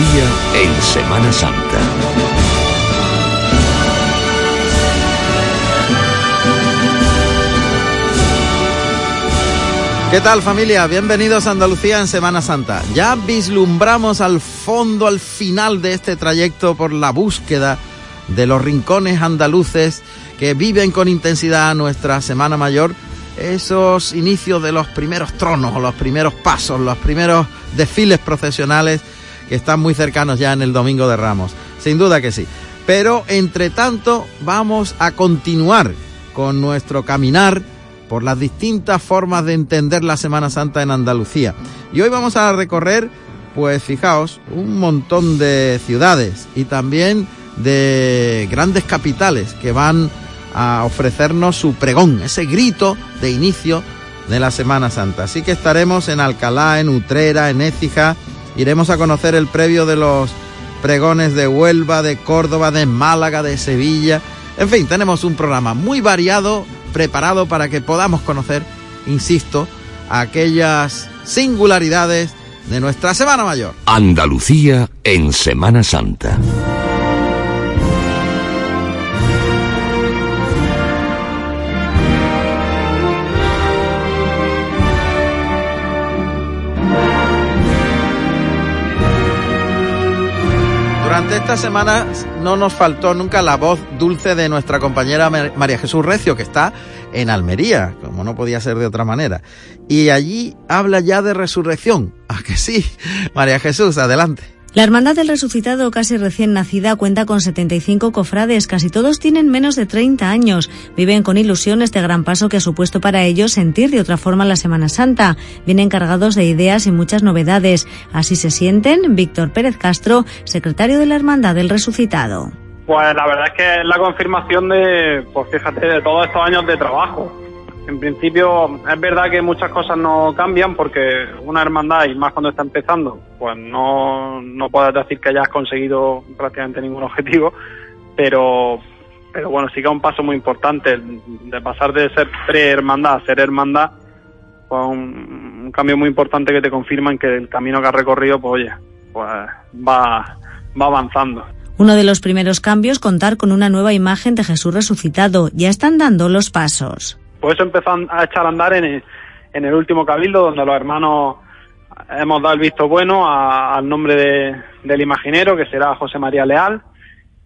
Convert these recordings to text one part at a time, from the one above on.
En Semana Santa. ¿Qué tal familia? Bienvenidos a Andalucía en Semana Santa. Ya vislumbramos al fondo, al final de este trayecto por la búsqueda de los rincones andaluces que viven con intensidad nuestra Semana Mayor, esos inicios de los primeros tronos, los primeros pasos, los primeros desfiles procesionales que están muy cercanos ya en el Domingo de Ramos. Sin duda que sí. Pero entre tanto vamos a continuar con nuestro caminar por las distintas formas de entender la Semana Santa en Andalucía. Y hoy vamos a recorrer, pues fijaos, un montón de ciudades y también de grandes capitales que van a ofrecernos su pregón, ese grito de inicio de la Semana Santa. Así que estaremos en Alcalá, en Utrera, en Écija, iremos a conocer el previo de los pregones de Huelva, de Córdoba, de Málaga, de Sevilla. En fin, tenemos un programa muy variado preparado para que podamos conocer, insisto, aquellas singularidades de nuestra Semana Mayor. Andalucía en Semana Santa. Durante estas semanas no nos faltó nunca la voz dulce de nuestra compañera María Jesús Recio, que está en Almería, como no podía ser de otra manera. Y allí habla ya de resurrección. ¿A que sí? María Jesús, adelante. La Hermandad del Resucitado, casi recién nacida, cuenta con 75 cofrades, casi todos tienen menos de 30 años. Viven con ilusión este gran paso que ha supuesto para ellos sentir de otra forma la Semana Santa. Vienen cargados de ideas y muchas novedades. Así se sienten Víctor Pérez Castro, secretario de la Hermandad del Resucitado. Pues la verdad es que es la confirmación de, pues fíjate, de todos estos años de trabajo en principio es verdad que muchas cosas no cambian porque una hermandad, y más cuando está empezando, pues no, no puedes decir que hayas conseguido prácticamente ningún objetivo, pero, pero bueno, sí que es un paso muy importante de pasar de ser pre-hermandad a ser hermandad, pues un, cambio muy importante que te confirma en que el camino que has recorrido, pues oye, pues va, va avanzando. Uno de los primeros cambios, contar con una nueva imagen de Jesús resucitado. Ya están dando los pasos. Pues eso empezó a echar a andar en el, en el último cabildo, donde los hermanos hemos dado el visto bueno a, al nombre de, del imaginero, que será José María Leal.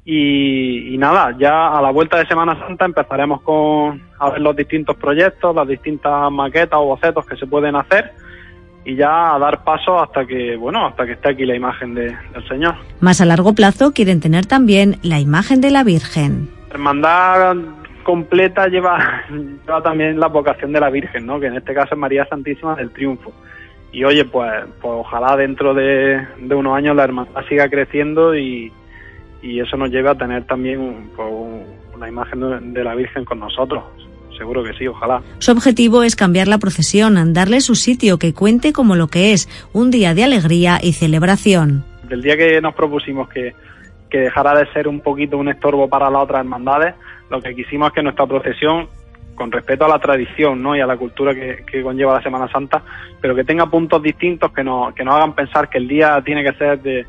Y, y, nada, ya a la vuelta de Semana Santa empezaremos con a ver los distintos proyectos, las distintas maquetas o bocetos que se pueden hacer y ya a dar paso hasta que, bueno, hasta que esté aquí la imagen de, del Señor. Más a largo plazo quieren tener también la imagen de la Virgen. Hermandad completa lleva, lleva también la vocación de la Virgen, ¿no? que en este caso es María Santísima del Triunfo. Y oye, pues, pues ojalá dentro de, de unos años la hermandad siga creciendo y, y eso nos lleve a tener también pues, una imagen de la Virgen con nosotros. Seguro que sí, ojalá. Su objetivo es cambiar la procesión, darle su sitio, que cuente como lo que es, un día de alegría y celebración. Del día que nos propusimos que, que dejara de ser un poquito un estorbo para las otras hermandades, lo que quisimos es que nuestra procesión, con respeto a la tradición ¿no? y a la cultura que, conlleva la Semana Santa, pero que tenga puntos distintos que nos, que nos hagan pensar que el día tiene que ser de,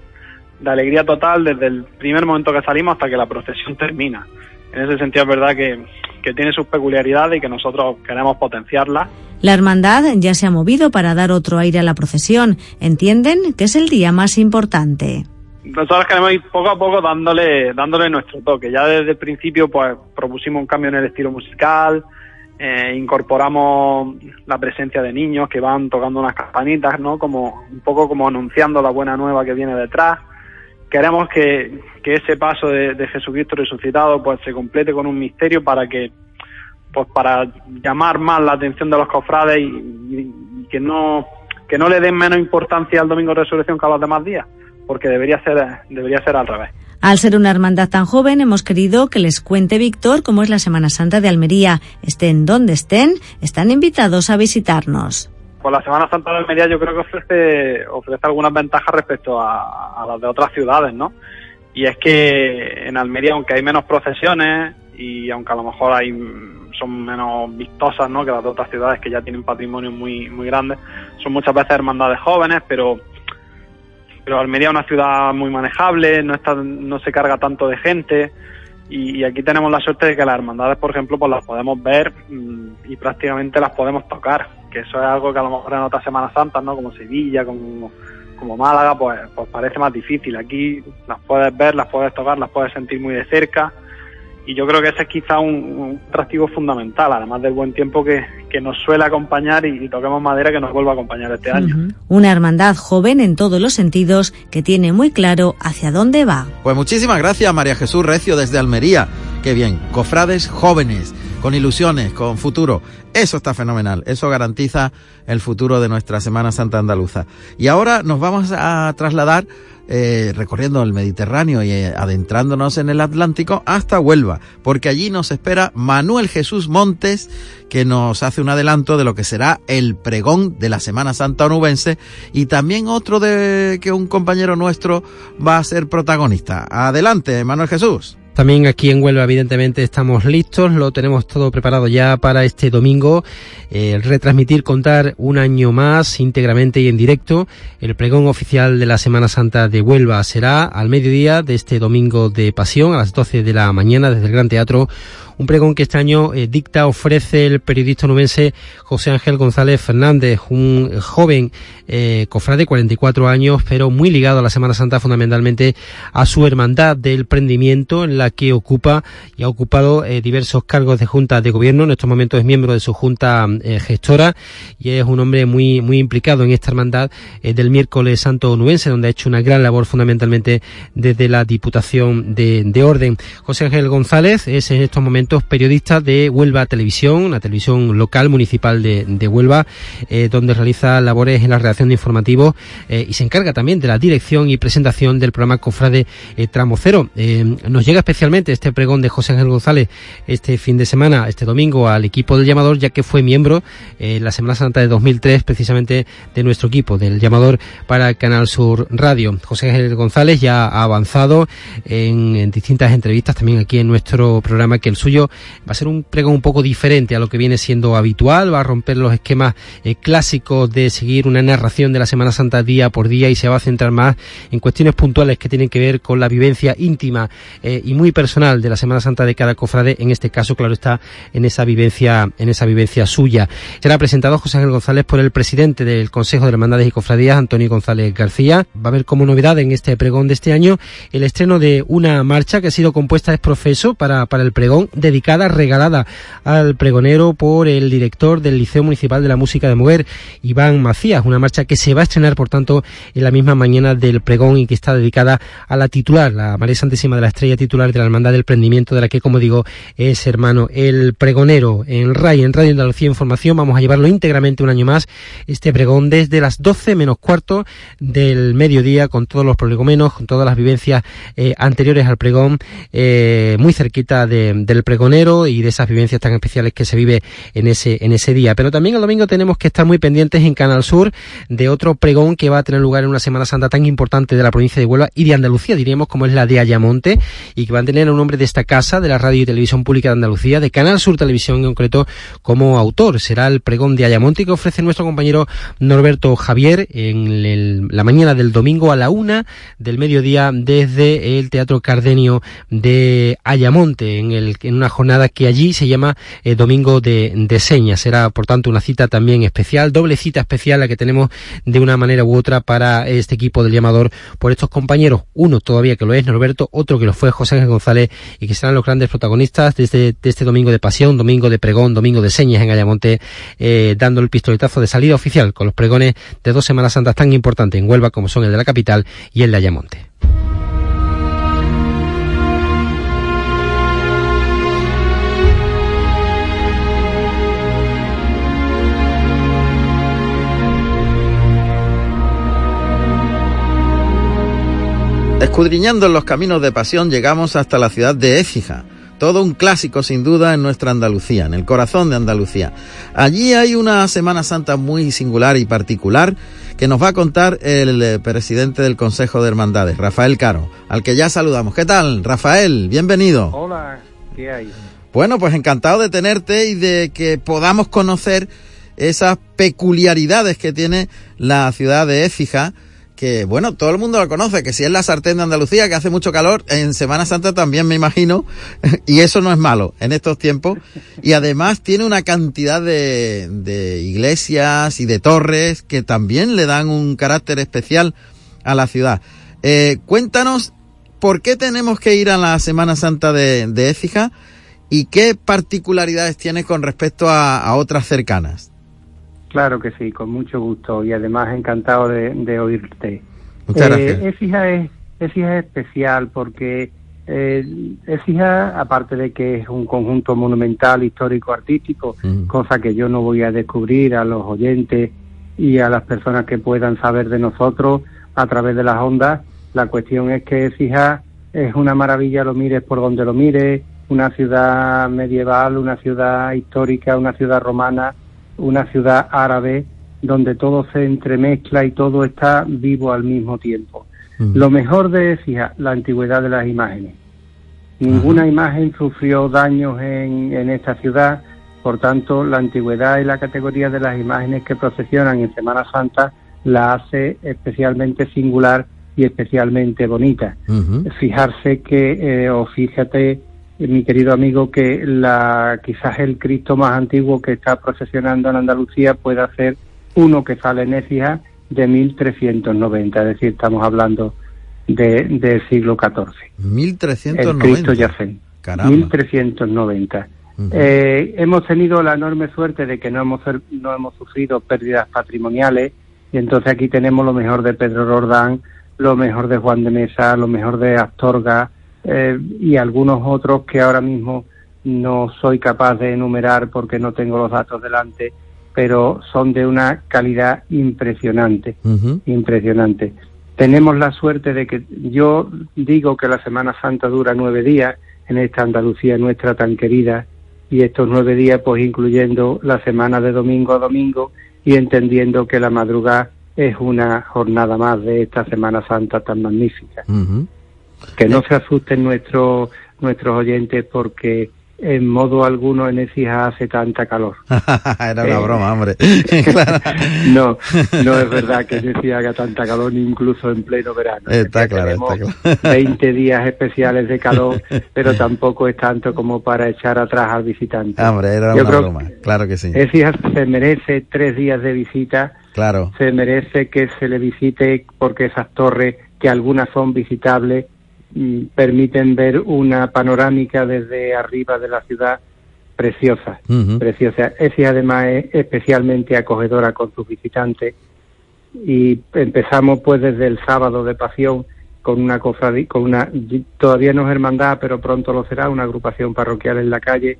de alegría total desde el primer momento que salimos hasta que la procesión termina. En ese sentido es verdad que, que tiene sus peculiaridades y que nosotros queremos potenciarlas. La hermandad ya se ha movido para dar otro aire a la procesión. Entienden que es el día más importante nosotros queremos ir poco a poco dándole dándole nuestro toque. Ya desde el principio pues propusimos un cambio en el estilo musical, eh, incorporamos la presencia de niños que van tocando unas campanitas, ¿no? Como un poco como anunciando la buena nueva que viene detrás. Queremos que, que ese paso de, de Jesucristo resucitado pues se complete con un misterio para que pues para llamar más la atención de los cofrades y, y, y que no que no le den menos importancia al domingo de resurrección que a los demás días porque debería ser, debería ser al revés. Al ser una hermandad tan joven, hemos querido que les cuente Víctor cómo es la Semana Santa de Almería. Estén donde estén, están invitados a visitarnos. Pues la Semana Santa de Almería yo creo que ofrece, ofrece algunas ventajas respecto a, a las de otras ciudades, ¿no? Y es que en Almería, aunque hay menos procesiones y aunque a lo mejor hay son menos vistosas, ¿no? Que las de otras ciudades que ya tienen patrimonio muy muy grandes, son muchas veces hermandades jóvenes, pero pero Almería es una ciudad muy manejable, no está, no se carga tanto de gente y, aquí tenemos la suerte de que las hermandades, por ejemplo, pues las podemos ver mm, y prácticamente las podemos tocar, que eso es algo que a lo mejor en otras Semanas Santas, ¿no? Como Sevilla, como, como Málaga, pues, pues parece más difícil. Aquí las puedes ver, las puedes tocar, las puedes sentir muy de cerca y yo creo que ese es quizá un, atractivo fundamental, además del buen tiempo que, nos suele acompañar y, toquemos madera que nos vuelva a acompañar este año. Una hermandad joven en todos los sentidos que tiene muy claro hacia dónde va. Pues muchísimas gracias María Jesús Recio desde Almería. Qué bien, cofrades jóvenes, con ilusiones, con futuro. Eso está fenomenal, eso garantiza el futuro de nuestra Semana Santa Andaluza. Y ahora nos vamos a trasladar eh, recorriendo el Mediterráneo y eh, adentrándonos en el Atlántico hasta Huelva, porque allí nos espera Manuel Jesús Montes, que nos hace un adelanto de lo que será el pregón de la Semana Santa onubense y también otro de que un compañero nuestro va a ser protagonista. Adelante, Manuel Jesús. También aquí en Huelva, evidentemente, estamos listos, lo tenemos todo preparado ya para este domingo, eh, retransmitir, contar un año más íntegramente y en directo. El pregón oficial de la Semana Santa de Huelva será al mediodía de este domingo de Pasión, a las 12 de la mañana, desde el Gran Teatro un pregón que este año eh, dicta, ofrece el periodista nubense José Ángel González Fernández, un joven eh, cofrade de 44 años, pero muy ligado a la Semana Santa fundamentalmente a su hermandad del prendimiento en la que ocupa y ha ocupado eh, diversos cargos de junta de gobierno. En estos momentos es miembro de su junta eh, gestora y es un hombre muy, muy implicado en esta hermandad del miércoles santo nubense, donde ha hecho una gran labor fundamentalmente desde la Diputación de, de Orden. José Ángel González es en estos momentos periodistas de Huelva Televisión, la televisión local municipal de, de Huelva, eh, donde realiza labores en la redacción de informativos eh, y se encarga también de la dirección y presentación del programa Cofrade eh, Tramo Cero. nos llega especialmente este pregón de José Ángel González este fin de semana, este domingo, al equipo del llamador, ya que fue miembro la Semana Santa de 2003 precisamente de nuestro equipo, del llamador para Canal Sur Radio. José Ángel González ya ha avanzado en, en distintas entrevistas también aquí en nuestro programa que el suyo va a ser un pregón un poco diferente a lo que viene siendo habitual, va a romper los esquemas eh, clásicos de seguir una narración de la Semana Santa día por día y se va a centrar más en cuestiones puntuales que tienen que ver con la vivencia íntima eh, y muy personal de la Semana Santa de cada cofrade, en este caso, claro está, en esa vivencia, en esa vivencia suya. Será presentado José Ángel González por el presidente del Consejo de Hermandades y Cofradías, Antonio González García. Va a haber como novedad en este pregón de este año el estreno de una marcha que ha sido compuesta es profeso para, para el pregón dedicada, regalada al pregonero por el director del Liceo Municipal de la Música de Mujer, Iván Macías, una marcha que se va a estrenar, por tanto, en la misma mañana del pregón y que está dedicada a la titular, la María Santísima de la Estrella titular de la Hermandad del Prendimiento, de la que, como digo, es hermano el pregonero en RAI, en Radio Andalucía Información. Vamos a llevarlo íntegramente un año más, este pregón desde las 12 menos cuarto del mediodía, con todos los prolegomenos, con todas las vivencias eh, anteriores al pregón, eh, muy cerquita del pregón y de esas vivencias tan especiales que se vive en ese, en ese día. Pero también el domingo tenemos que estar muy pendientes en Canal Sur de otro pregón que va a tener lugar en una Semana Santa tan importante de la provincia de Huelva y de Andalucía, diríamos, como es la de Ayamonte, y que va a tener un nombre de esta casa, de la Radio y Televisión Pública de Andalucía, de Canal Sur Televisión en concreto, como autor. Será el pregón de Ayamonte que ofrece nuestro compañero Norberto Javier en la mañana del domingo a la una del mediodía desde el Teatro Cardenio de Ayamonte, en, el, en una jornada que allí se llama eh, Domingo de, Señas. Será, por tanto, una cita también especial, doble cita especial la que tenemos de una manera u otra para este equipo del llamador por estos compañeros. Uno todavía que lo es Norberto, otro que lo fue José Ángel González y que serán los grandes protagonistas de este, este Domingo de Pasión, Domingo de Pregón, Domingo de Señas en Ayamonte, eh, dando el pistoletazo de salida oficial con los pregones de dos Semanas Santas tan importantes en Huelva como son el de la capital y el de Ayamonte. Escudriñando los caminos de pasión llegamos hasta la ciudad de Écija, todo un clásico sin duda en nuestra Andalucía, en el corazón de Andalucía. Allí hay una Semana Santa muy singular y particular que nos va a contar el eh, presidente del Consejo de Hermandades, Rafael Caro, al que ya saludamos. ¿Qué tal, Rafael? Bienvenido. Hola, ¿qué hay? Bueno, pues encantado de tenerte y de que podamos conocer esas peculiaridades que tiene la ciudad de Écija que, bueno, todo el mundo lo conoce, que si es la sartén de Andalucía, que hace mucho calor, en Semana Santa también me imagino, y eso no es malo en estos tiempos. Y además tiene una cantidad de, de iglesias y de torres que también le dan un carácter especial a la ciudad. Eh, cuéntanos por qué tenemos que ir a la Semana Santa de, de Écija y qué particularidades tiene con respecto a otras cercanas. Claro que sí, con mucho gusto y además encantado de, oírte. Muchas gracias. Eh, es, es especial porque eh, aparte de que es un conjunto monumental, histórico, artístico, mm. cosa que yo no voy a descubrir a los oyentes y a las personas que puedan saber de nosotros a través de las ondas, la cuestión es que hija es una maravilla, lo mires por donde lo mires, una ciudad medieval, una ciudad histórica, una ciudad romana, una ciudad árabe donde todo se entremezcla y todo está vivo al mismo tiempo. Mm. Lo mejor de Écija, la antigüedad de las imágenes. Ninguna imagen sufrió daños en, en esta ciudad, por tanto, la antigüedad y la categoría de las imágenes que procesionan en Semana Santa la hace especialmente singular y especialmente bonita. Fijarse que, eh, o fíjate, mi querido amigo, que la quizás el Cristo más antiguo que está procesionando en Andalucía pueda ser uno que sale en Écija de 1390, es decir, estamos hablando de, del siglo XIV. 1390. El Cristo Yacén. 1390. eh, hemos tenido la enorme suerte de que no hemos, no hemos sufrido pérdidas patrimoniales y entonces aquí tenemos lo mejor de Pedro Rordán, lo mejor de Juan de Mesa, lo mejor de Astorga, eh, y algunos otros que ahora mismo no soy capaz de enumerar porque no tengo los datos delante, pero son de una calidad impresionante, impresionante. Tenemos la suerte de que yo digo que la Semana Santa dura nueve días en esta Andalucía nuestra tan querida y estos nueve días pues incluyendo la semana de domingo a domingo y entendiendo que la madrugada es una jornada más de esta Semana Santa tan magnífica. Que no se asusten nuestros nuestros oyentes porque en modo alguno en Ecija hace tanta calor. Era una eh, broma, hombre. no, no es verdad que en Ecija haga tanta calor ni incluso en pleno verano. Está claro, está claro. 20 días especiales de calor, pero tampoco es tanto como para echar atrás al visitante. Hombre, era una broma, claro que sí. Ecija se merece tres días de visita. Claro. Se merece que se le visite porque esas torres, que algunas son visitables, permiten ver una panorámica desde arriba de la ciudad preciosa, preciosa. Es y además es especialmente acogedora con sus visitantes y empezamos pues desde el sábado de pasión con una cofradía, con una todavía no es hermandad, pero pronto lo será, una agrupación parroquial en la calle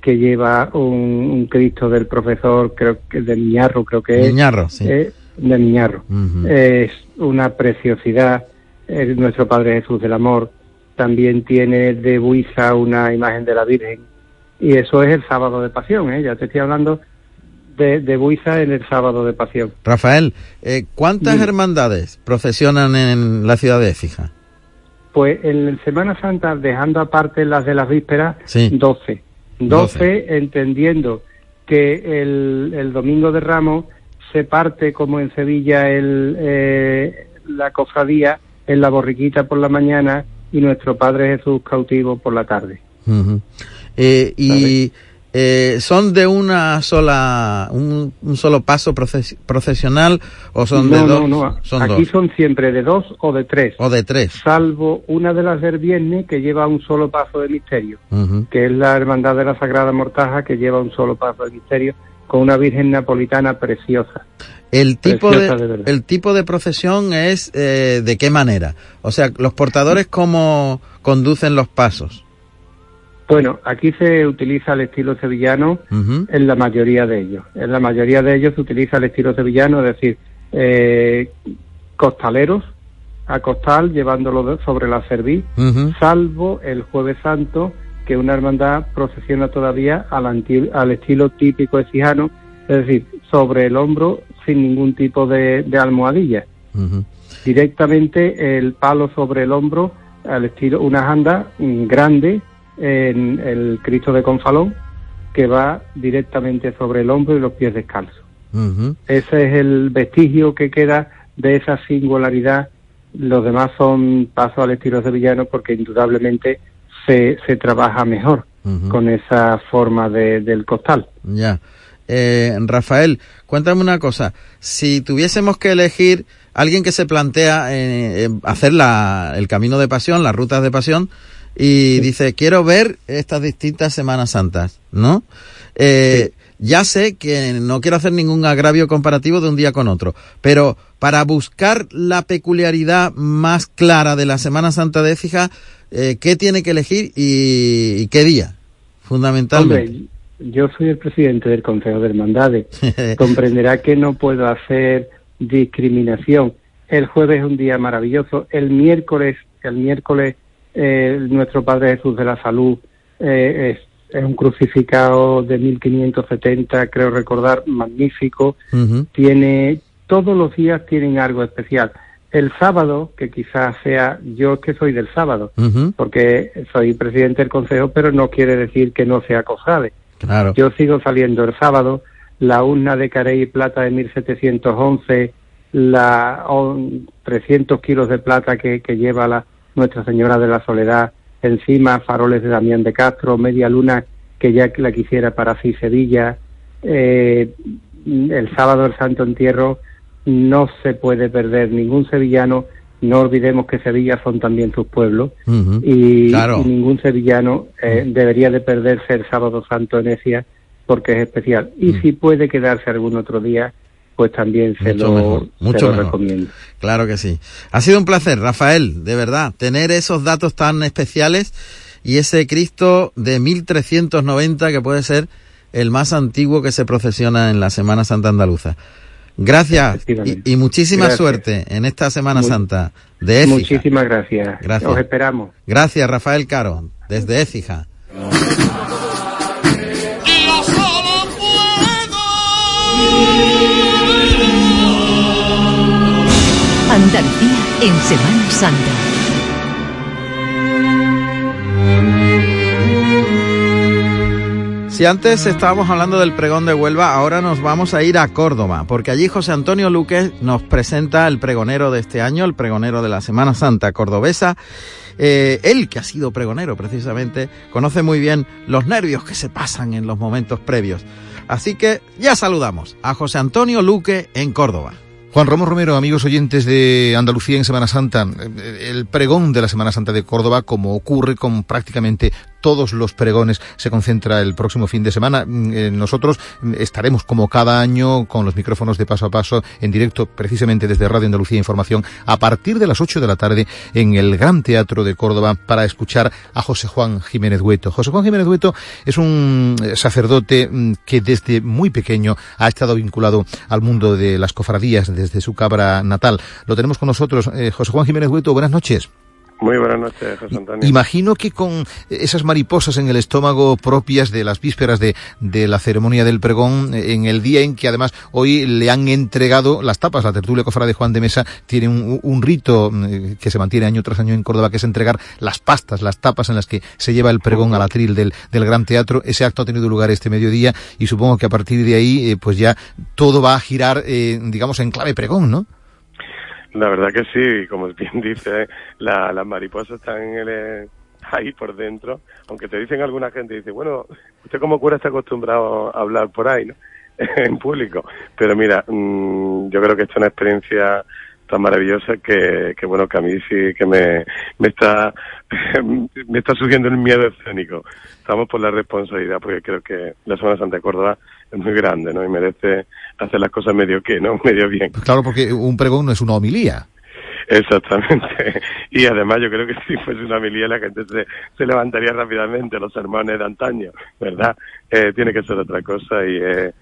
que lleva un, Cristo del profesor, creo que de Miñarro, creo que es. Miñarro, sí. Eh, de Miñarro. Es una preciosidad nuestro Padre Jesús del Amor, también tiene de Buiza una imagen de la Virgen, y eso es el sábado de pasión, ¿eh? ya te estoy hablando de, de Buiza en el sábado de pasión. Rafael, eh, ¿cuántas hermandades procesionan en la ciudad de Écija? Pues en Semana Santa, dejando aparte las de las vísperas, doce 12. entendiendo que el, el, domingo de Ramos se parte como en Sevilla el, eh, la cofradía en la borriquita por la mañana y nuestro Padre Jesús cautivo por la tarde. Eh, y eh, son de una sola, un, solo paso procesional o son de dos? No, no, son aquí son siempre de dos o de tres. O de tres. Salvo una de las del viernes que lleva un solo paso de misterio, que es la Hermandad de la Sagrada Mortaja que lleva un solo paso de misterio con una Virgen napolitana preciosa. El tipo, de, el tipo de procesión es eh, de qué manera? O sea, los portadores cómo conducen los pasos. Bueno, aquí se utiliza el estilo sevillano en la mayoría de ellos. En la mayoría de ellos se utiliza el estilo sevillano, es decir, eh, costaleros a costal llevándolo sobre la cerviz, salvo el jueves santo que una hermandad procesiona todavía al, al estilo típico exijano, es decir, sobre el hombro sin ningún tipo de, almohadilla. Directamente el palo sobre el hombro, al estilo una anda grande en el Cristo de Confalón, que va directamente sobre el hombro y los pies descalzos. Ese es el vestigio que queda de esa singularidad, los demás son pasos al estilo sevillano porque indudablemente se, se trabaja mejor con esa forma de, del costal. Ya. Eh, Rafael, cuéntame una cosa. Si tuviésemos que elegir alguien que se plantea eh, hacer la, el camino de pasión, las rutas de pasión, y dice, quiero ver estas distintas Semanas Santas, ¿no? Eh, ya sé que no quiero hacer ningún agravio comparativo de un día con otro, pero para buscar la peculiaridad más clara de la Semana Santa de Écija, eh, ¿qué tiene que elegir y, qué día? Fundamentalmente. yo soy el presidente del Consejo de Hermandades. Comprenderá que no puedo hacer discriminación. El jueves es un día maravilloso. El miércoles, el miércoles, eh, nuestro Padre Jesús de la Salud eh, es es un crucificado de 1570, creo recordar, magnífico. Tiene, todos los días tienen algo especial. El sábado, que quizás sea, yo es que soy del sábado, porque soy presidente del consejo, pero no quiere decir que no sea cofrade. Claro. Yo sigo saliendo el sábado, la urna de carey y plata de 1711, la 300 kilos de plata que, que lleva la Nuestra Señora de la Soledad, encima faroles de Damián de Castro, media luna que ya la quisiera para sí Sevilla, eh, el sábado del Santo Entierro no se puede perder ningún sevillano, no olvidemos que Sevilla son también sus pueblos y, ningún sevillano eh, debería de perderse el sábado santo en Ecia porque es especial. Y si puede quedarse algún otro día, pues también se lo, mucho recomiendo. Claro que sí. Ha sido un placer, Rafael, de verdad, tener esos datos tan especiales y ese Cristo de 1390 que puede ser el más antiguo que se procesiona en la Semana Santa Andaluza. Gracias y, muchísima suerte en esta Semana Santa de Écija. Muchísimas gracias. gracias. Os esperamos. Gracias, Rafael Caro, desde Écija. Andalucía en Semana Santa. Si antes estábamos hablando del pregón de Huelva, ahora nos vamos a ir a Córdoba, porque allí José Antonio Luque nos presenta el pregonero de este año, el pregonero de la Semana Santa cordobesa. Eh, él, que ha sido pregonero precisamente, conoce muy bien los nervios que se pasan en los momentos previos. Así que ya saludamos a José Antonio Luque en Córdoba. Juan Ramos Romero, amigos oyentes de Andalucía en Semana Santa, el pregón de la Semana Santa de Córdoba, como ocurre con prácticamente todos los pregones, se concentra el próximo fin de semana. Mm, eh, nosotros estaremos como cada año con los micrófonos de paso a paso en directo, precisamente desde Radio Andalucía Información, a partir de las 8 de la tarde en el Gran Teatro de Córdoba para escuchar a José Juan Jiménez Dueto. José Juan Jiménez Dueto es un eh, sacerdote mm, que desde muy pequeño ha estado vinculado al mundo de las cofradías, desde su cabra natal. Lo tenemos con nosotros. Eh, José Juan Jiménez Hueto, buenas noches. Muy buenas noches, José Antonio. Imagino que con esas mariposas en el estómago propias de las vísperas de, de, la ceremonia del pregón, en el día en que además hoy le han entregado las tapas, la tertulia cofrade de Juan de Mesa tiene un, rito mm, que se mantiene año tras año en Córdoba, que es entregar las pastas, las tapas en las que se lleva el pregón al atril del, del Gran Teatro. Ese acto ha tenido lugar este mediodía y supongo que a partir de ahí, eh, pues ya todo va a girar, eh, digamos, en clave pregón, ¿no? La verdad que sí, como bien dice, la, las mariposas están ahí por dentro, aunque te dicen alguna gente, dice, bueno, usted como cura está acostumbrado a hablar por ahí, ¿no? en público, pero mira, mm, yo creo que esta es una experiencia tan maravillosa que, que bueno, que a mí sí que me, me está me está surgiendo el miedo escénico. Estamos por la responsabilidad porque creo que la Semana Santa de Córdoba es muy grande, ¿no? Y merece hacer las cosas medio que, ¿no? Medio bien. Pues claro, porque un pregón no es una homilía. Exactamente. Y además yo creo que si fuese una homilía la gente se, se levantaría rápidamente, los sermones de antaño, ¿verdad? Eh, tiene que ser otra cosa y... Eh,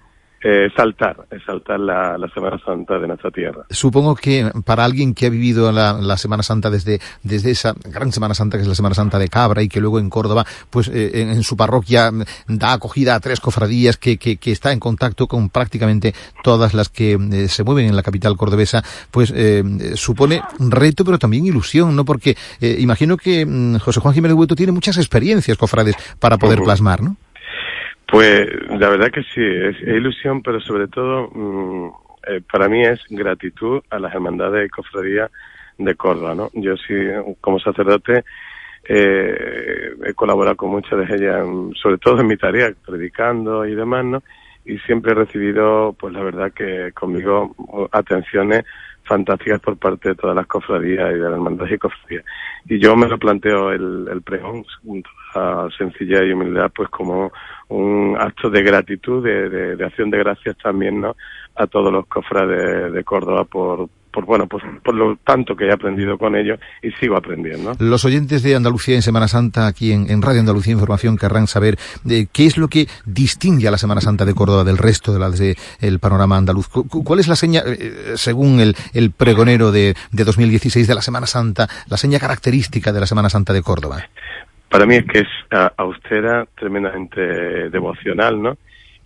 eh, saltar, saltar la, Semana Santa de nuestra tierra. Supongo que para alguien que ha vivido la, Semana Santa desde, desde esa gran Semana Santa que es la Semana Santa de Cabra y que luego en Córdoba, pues eh, en, su parroquia da acogida a tres cofradías que, que, que, está en contacto con prácticamente todas las que eh, se mueven en la capital cordobesa, pues eh, supone un reto pero también ilusión, ¿no? Porque imagino que mm, José Juan Jiménez Hueto tiene muchas experiencias cofrades para poder plasmar, ¿no? Pues la verdad que sí, es, ilusión, pero sobre todo mm, eh, para mí es gratitud a las hermandades y cofradías de Córdoba, ¿no? Yo sí, como sacerdote, eh, he colaborado con muchas de ellas, sobre todo en mi tarea, predicando y demás, ¿no? Y siempre he recibido, pues la verdad que conmigo atenciones fantásticas por parte de todas las cofradías y de las hermandades y cofradías. Y yo me lo planteo el, el pregón, a sencillez y humildad, pues como un acto de gratitud, de, de, acción de gracias también, ¿no? A todos los cofrades de Córdoba por, por bueno, pues por lo tanto que he aprendido con ellos y sigo aprendiendo. Los oyentes de Andalucía en Semana Santa, aquí en, Radio Andalucía Información, querrán saber de eh, qué es lo que distingue a la Semana Santa de Córdoba del resto de las del panorama andaluz. ¿Cuál es la seña, eh, según el, el pregonero de, de 2016 de la Semana Santa, la seña característica de la Semana Santa de Córdoba? Para mí es que es austera, tremendamente devocional, ¿no?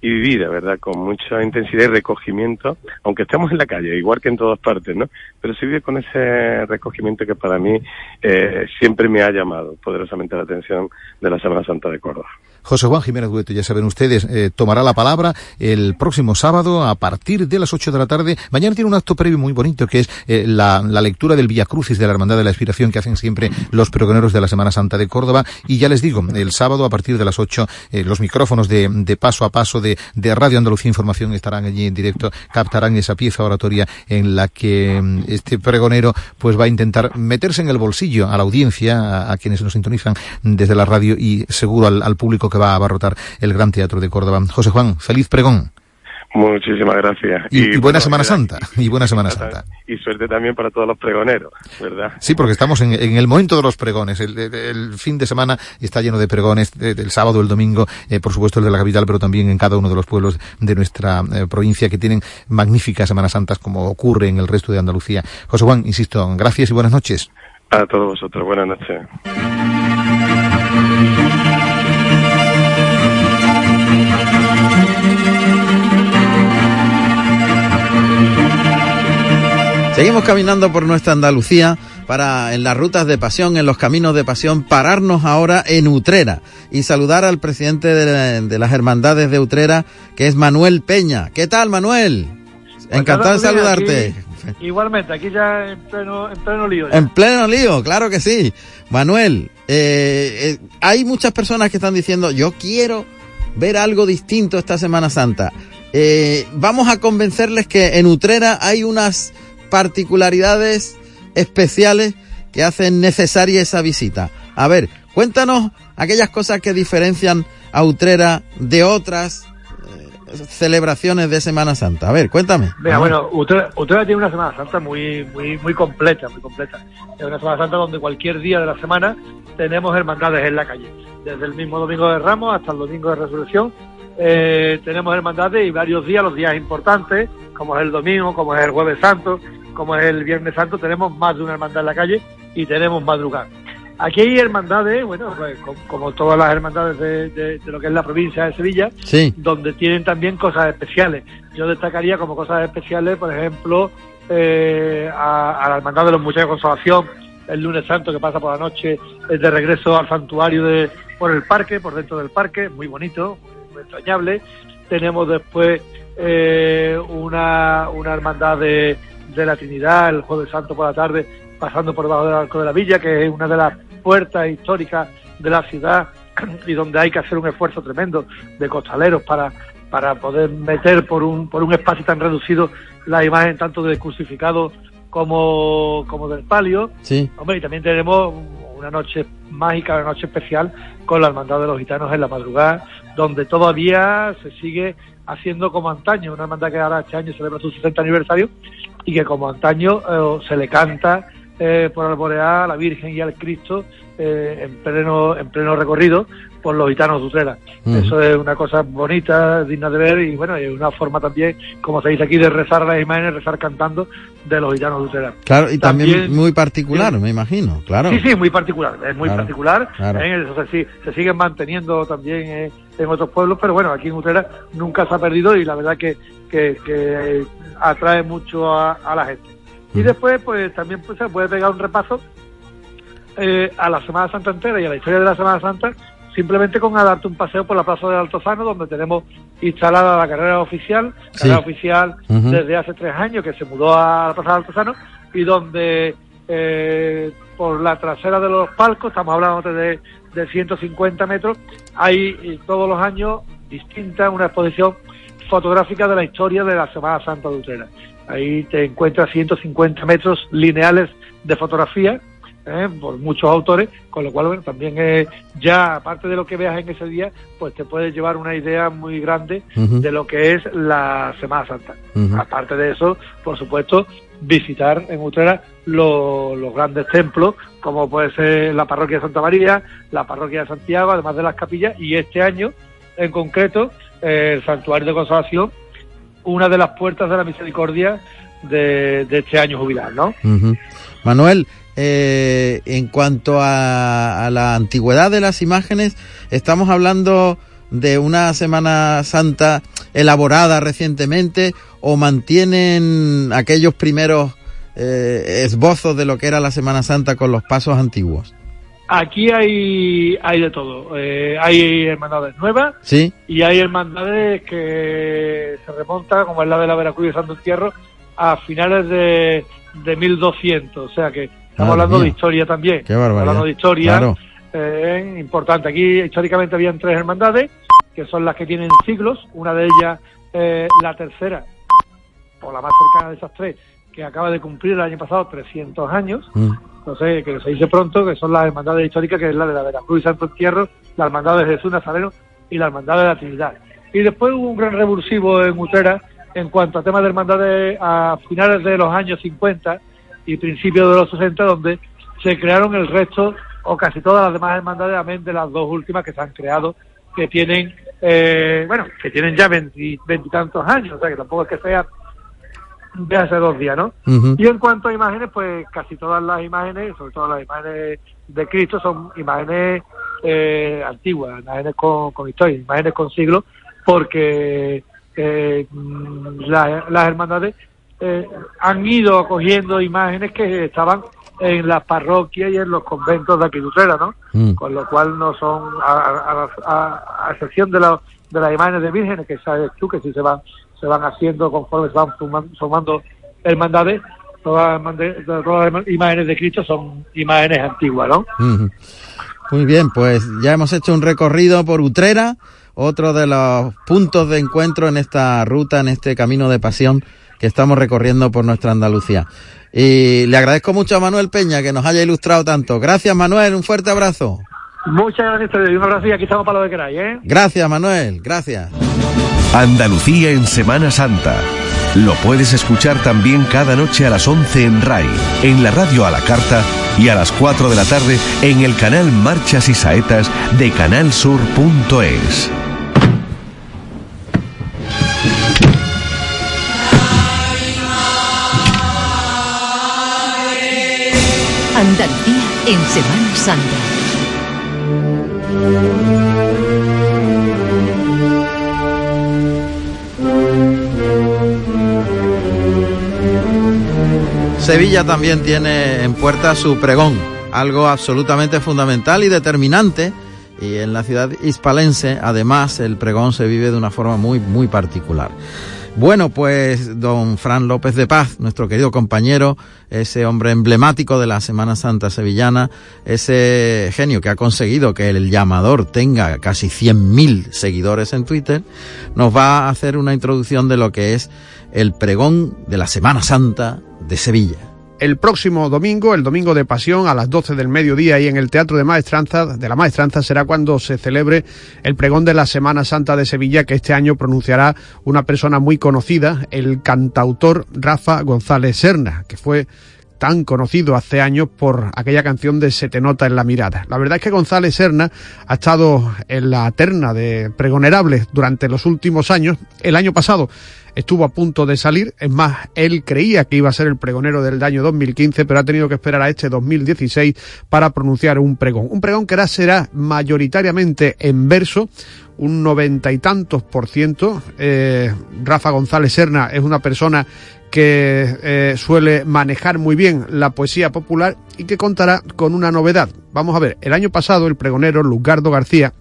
Y vivida, ¿verdad? Con mucha intensidad y recogimiento, aunque estemos en la calle, igual que en todas partes, ¿no? Pero se vive con ese recogimiento que para mí eh, siempre me ha llamado poderosamente la atención de la Semana Santa de Córdoba. José Juan Jiménez Dueto, ya saben ustedes, eh, tomará la palabra el próximo sábado a partir de las 8 de la tarde. Mañana tiene un acto previo muy bonito que es eh, la, lectura del Via Crucis de la Hermandad de la Inspiración que hacen siempre los pregoneros de la Semana Santa de Córdoba. Y ya les digo, el sábado a partir de las 8 eh, los micrófonos de, de, paso a paso de, de Radio Andalucía Información estarán allí en directo, captarán esa pieza oratoria en la que mm, este pregonero pues va a intentar meterse en el bolsillo a la audiencia, a, quienes nos sintonizan desde la radio y seguro al, al público que va a abarrotar el Gran Teatro de Córdoba. José Juan, feliz pregón. Muchísimas gracias. Y, buena Semana Santa. Y buena Semana Santa. Y suerte también para todos los pregoneros, ¿verdad? Sí, porque estamos en, el momento de los pregones. El, fin de semana está lleno de pregones, el sábado, el domingo, eh, por supuesto el de la capital, pero también en cada uno de los pueblos de nuestra eh, provincia que tienen magníficas Semanas Santas como ocurre en el resto de Andalucía. José Juan, insisto, gracias y buenas noches. A todos vosotros, buenas noches. Seguimos caminando por nuestra Andalucía para en las rutas de pasión, en los caminos de pasión, pararnos ahora en Utrera y saludar al presidente de, las hermandades de Utrera, que es Manuel Peña. ¿Qué tal, Manuel? Encantado de saludarte. igualmente, aquí ya en pleno, lío. En pleno lío, claro que sí. Manuel, eh, eh, hay muchas personas que están diciendo, yo quiero ver algo distinto esta Semana Santa. Eh, vamos a convencerles que en Utrera hay unas particularidades especiales que hacen necesaria esa visita. A ver, cuéntanos aquellas cosas que diferencian a Utrera de otras eh, celebraciones de Semana Santa. A ver, cuéntame. bueno, Utrera, tiene una Semana Santa muy, muy, muy completa, muy completa. Es una Semana Santa donde cualquier día de la semana tenemos hermandades en la calle. Desde el mismo Domingo de Ramos hasta el Domingo de Resurrección eh, tenemos hermandades y varios días, los días importantes, como es el domingo, como es el jueves santo, como es el Viernes Santo, tenemos más de una hermandad en la calle y tenemos madrugar. Aquí hay hermandades, bueno, pues, como, todas las hermandades de, lo que es la provincia de Sevilla, donde tienen también cosas especiales. Yo destacaría como cosas especiales, por ejemplo, eh, a, la hermandad de los Muchachos de Consolación, el lunes santo que pasa por la noche de regreso al santuario de por el parque, por dentro del parque, muy bonito, muy entrañable. Tenemos después eh, una, una hermandad de, de la Trinidad el Jueves Santo por la tarde, pasando por debajo del Arco de la Villa, que es una de las puertas históricas de la ciudad y donde hay que hacer un esfuerzo tremendo de costaleros para, para poder meter por un, por un espacio tan reducido la imagen tanto del crucificado como, como del palio. Sí. Hombre, y también tenemos una noche mágica, una noche especial con la Hermandad de los Gitanos en la madrugada, donde todavía se sigue haciendo como antaño, una hermandad que ahora este año celebra su 60 aniversario y que como antaño eh, se le canta eh, por alborear a la Virgen y al Cristo eh, en pleno en pleno recorrido por los gitanos de Utrera. Eso es una cosa bonita, digna de ver y bueno, es una forma también, como se dice aquí, de rezar a las imágenes, rezar cantando de los gitanos de Utrera. Claro, y también, muy particular, me imagino, claro. Sí, sí, muy particular, es muy particular. Eso se, se, siguen manteniendo también en otros pueblos, pero bueno, aquí en Utrera nunca se ha perdido y la verdad que, que atrae mucho a, la gente. Y después, pues también pues, se puede pegar un repaso eh, a la Semana Santa entera y a la historia de la Semana Santa simplemente con darte un paseo por la Plaza del Altozano, donde tenemos instalada la carrera oficial, carrera oficial desde hace tres años que se mudó a la Plaza del Altozano, y donde eh, por la trasera de los palcos, estamos hablando de, de 150 metros, hay todos los años distinta una exposición fotográfica de la historia de la Semana Santa de Utrera. Ahí te encuentras 150 metros lineales de fotografía ¿eh? por muchos autores, con lo cual bueno, también eh, ya aparte de lo que veas en ese día, pues te puedes llevar una idea muy grande de lo que es la Semana Santa. Aparte de eso, por supuesto, visitar en Utrera los grandes templos, como puede ser la parroquia de Santa María, la parroquia de Santiago, además de las capillas, y este año en concreto eh, el santuario de consolación, una de las puertas de la misericordia de, este año jubilar, ¿no? Manuel, eh, en cuanto a, la antigüedad de las imágenes, estamos hablando de una Semana Santa elaborada recientemente o mantienen aquellos primeros eh, esbozos de lo que era la Semana Santa con los pasos antiguos? Aquí hay, hay de todo. Eh, hay hermandades nuevas ¿Sí? y hay hermandades que se remontan, como es la de la Veracruz y Santo Entierro, a finales de, de 1200. O sea que estamos hablando de historia también. Qué barbaridad. Hablando de historia eh, importante. Aquí históricamente habían tres hermandades, que son las que tienen siglos. Una de ellas, eh, la tercera, o la más cercana de esas tres, que acaba de cumplir el año pasado 300 años. Mm no sé, que se dice pronto, que son las hermandades históricas, que es la de la Veracruz y Santo Entierro, la hermandad de Jesús Nazareno y la hermandad de la Trinidad. Y después hubo un gran revulsivo en Utrera en cuanto a temas de hermandades a finales de los años 50 y principios de los 60, donde se crearon el resto o casi todas las demás hermandades, amén de las dos últimas que se han creado, que tienen, eh, bueno, que tienen ya veintitantos años, o sea que tampoco es que sea de hace dos días, ¿no? Y en cuanto a imágenes, pues casi todas las imágenes, sobre todo las imágenes de Cristo, son imágenes eh, antiguas, imágenes con, con, historia, imágenes con siglos, porque eh, las hermandades eh, han ido acogiendo imágenes que estaban en las parroquias y en los conventos de aquí ¿no? Mm. Con lo cual no son, a, excepción de, de las imágenes de vírgenes, que sabes tú que si se van se van haciendo conforme se van sumando hermandades. Todas, todas las imágenes de Cristo son imágenes antiguas, ¿no? Muy bien, pues ya hemos hecho un recorrido por Utrera, otro de los puntos de encuentro en esta ruta, en este camino de pasión que estamos recorriendo por nuestra Andalucía. Y le agradezco mucho a Manuel Peña que nos haya ilustrado tanto. Gracias, Manuel, un fuerte abrazo. Muchas gracias, un abrazo y aquí estamos para lo que queráis, ¿eh? Gracias, Manuel, gracias. Andalucía en Semana Santa. Lo puedes escuchar también cada noche a las 11 en RAI, en la radio a la carta y a las 4 de la tarde en el canal Marchas y Saetas de canalsur.es. En Semana Santa. Sevilla también tiene en puerta su pregón, algo absolutamente fundamental y determinante. Y en la ciudad hispalense, además, el pregón se vive de una forma muy, muy particular. Bueno, pues don Fran López de Paz, nuestro querido compañero, ese hombre emblemático de la Semana Santa sevillana, ese genio que ha conseguido que el llamador tenga casi 100.000 seguidores en Twitter, nos va a hacer una introducción de lo que es el pregón de la Semana Santa de Sevilla. El próximo domingo, el domingo de Pasión, a las 12 del mediodía y en el Teatro de Maestranza, de la Maestranza será cuando se celebre el pregón de la Semana Santa de Sevilla, que este año pronunciará una persona muy conocida, el cantautor Rafa González Serna, que fue tan conocido hace años por aquella canción de Se te nota en la mirada. La verdad es que González Serna ha estado en la terna de pregonerables durante los últimos años. El año pasado estuvo a punto de salir. Es más, él creía que iba a ser el pregonero del año 2015, pero ha tenido que esperar a este 2016 para pronunciar un pregón. Un pregón que ahora será mayoritariamente en verso, un noventa y tantos por ciento. Eh, Rafa González Serna es una persona que eh, suele manejar muy bien la poesía popular y que contará con una novedad. Vamos a ver, el año pasado el pregonero Lugardo García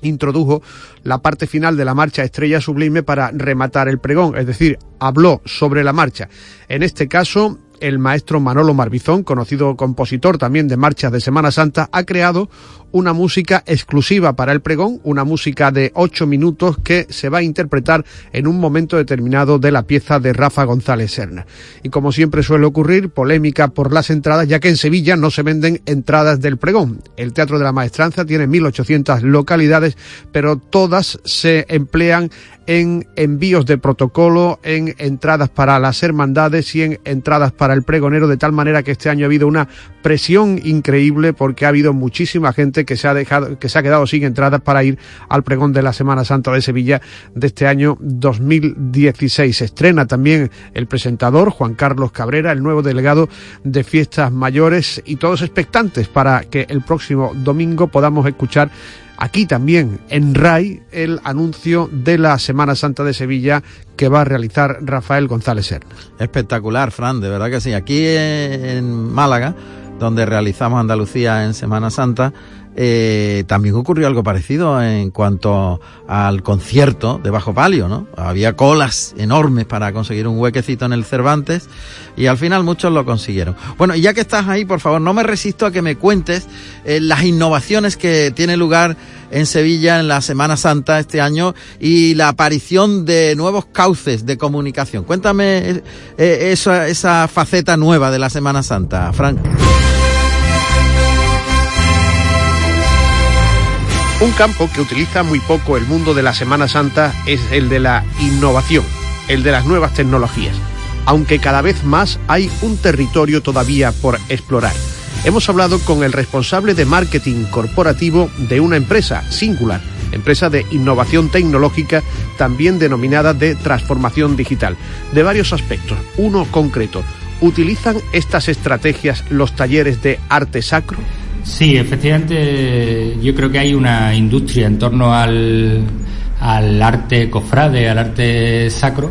introdujo la parte final de la marcha Estrella Sublime para rematar el pregón, es decir, habló sobre la marcha. En este caso, el maestro Manolo Marbizón, conocido compositor también de marchas de Semana Santa, ha creado una música exclusiva para el pregón, una música de ocho minutos que se va a interpretar en un momento determinado de la pieza de Rafa González Serna. Y como siempre suele ocurrir, polémica por las entradas, ya que en Sevilla no se venden entradas del pregón. El Teatro de la Maestranza tiene 1.800 localidades, pero todas se emplean en envíos de protocolo, en entradas para las hermandades y en entradas para el pregonero, de tal manera que este año ha habido una presión increíble porque ha habido muchísima gente que se ha dejado, que se ha quedado sin entradas para ir al pregón de la Semana Santa de Sevilla de este año 2016. estrena también el presentador Juan Carlos Cabrera, el nuevo delegado de fiestas mayores y todos expectantes para que el próximo domingo podamos escuchar aquí también en RAI el anuncio de la Semana Santa de Sevilla que va a realizar Rafael González Serna. Espectacular, Fran, de verdad que sí. Aquí en Málaga, donde realizamos Andalucía en Semana Santa, eh, también ocurrió algo parecido en cuanto al concierto de Bajo Palio, ¿no? Había colas enormes para conseguir un huequecito en el Cervantes y al final muchos lo consiguieron. Bueno, y ya que estás ahí, por favor, no me resisto a que me cuentes eh, las innovaciones que tiene lugar en Sevilla en la Semana Santa este año y la aparición de nuevos cauces de comunicación. Cuéntame eh, esa, esa faceta nueva de la Semana Santa, Frank. Un campo que utiliza muy poco el mundo de la Semana Santa es el de la innovación, el de las nuevas tecnologías, aunque cada vez más hay un territorio todavía por explorar. Hemos hablado con el responsable de marketing corporativo de una empresa, Singular, empresa de innovación tecnológica también denominada de transformación digital, de varios aspectos. Uno concreto, ¿utilizan estas estrategias los talleres de arte sacro? Sí, efectivamente, yo creo que hay una industria en torno al, al arte cofrade, al arte sacro,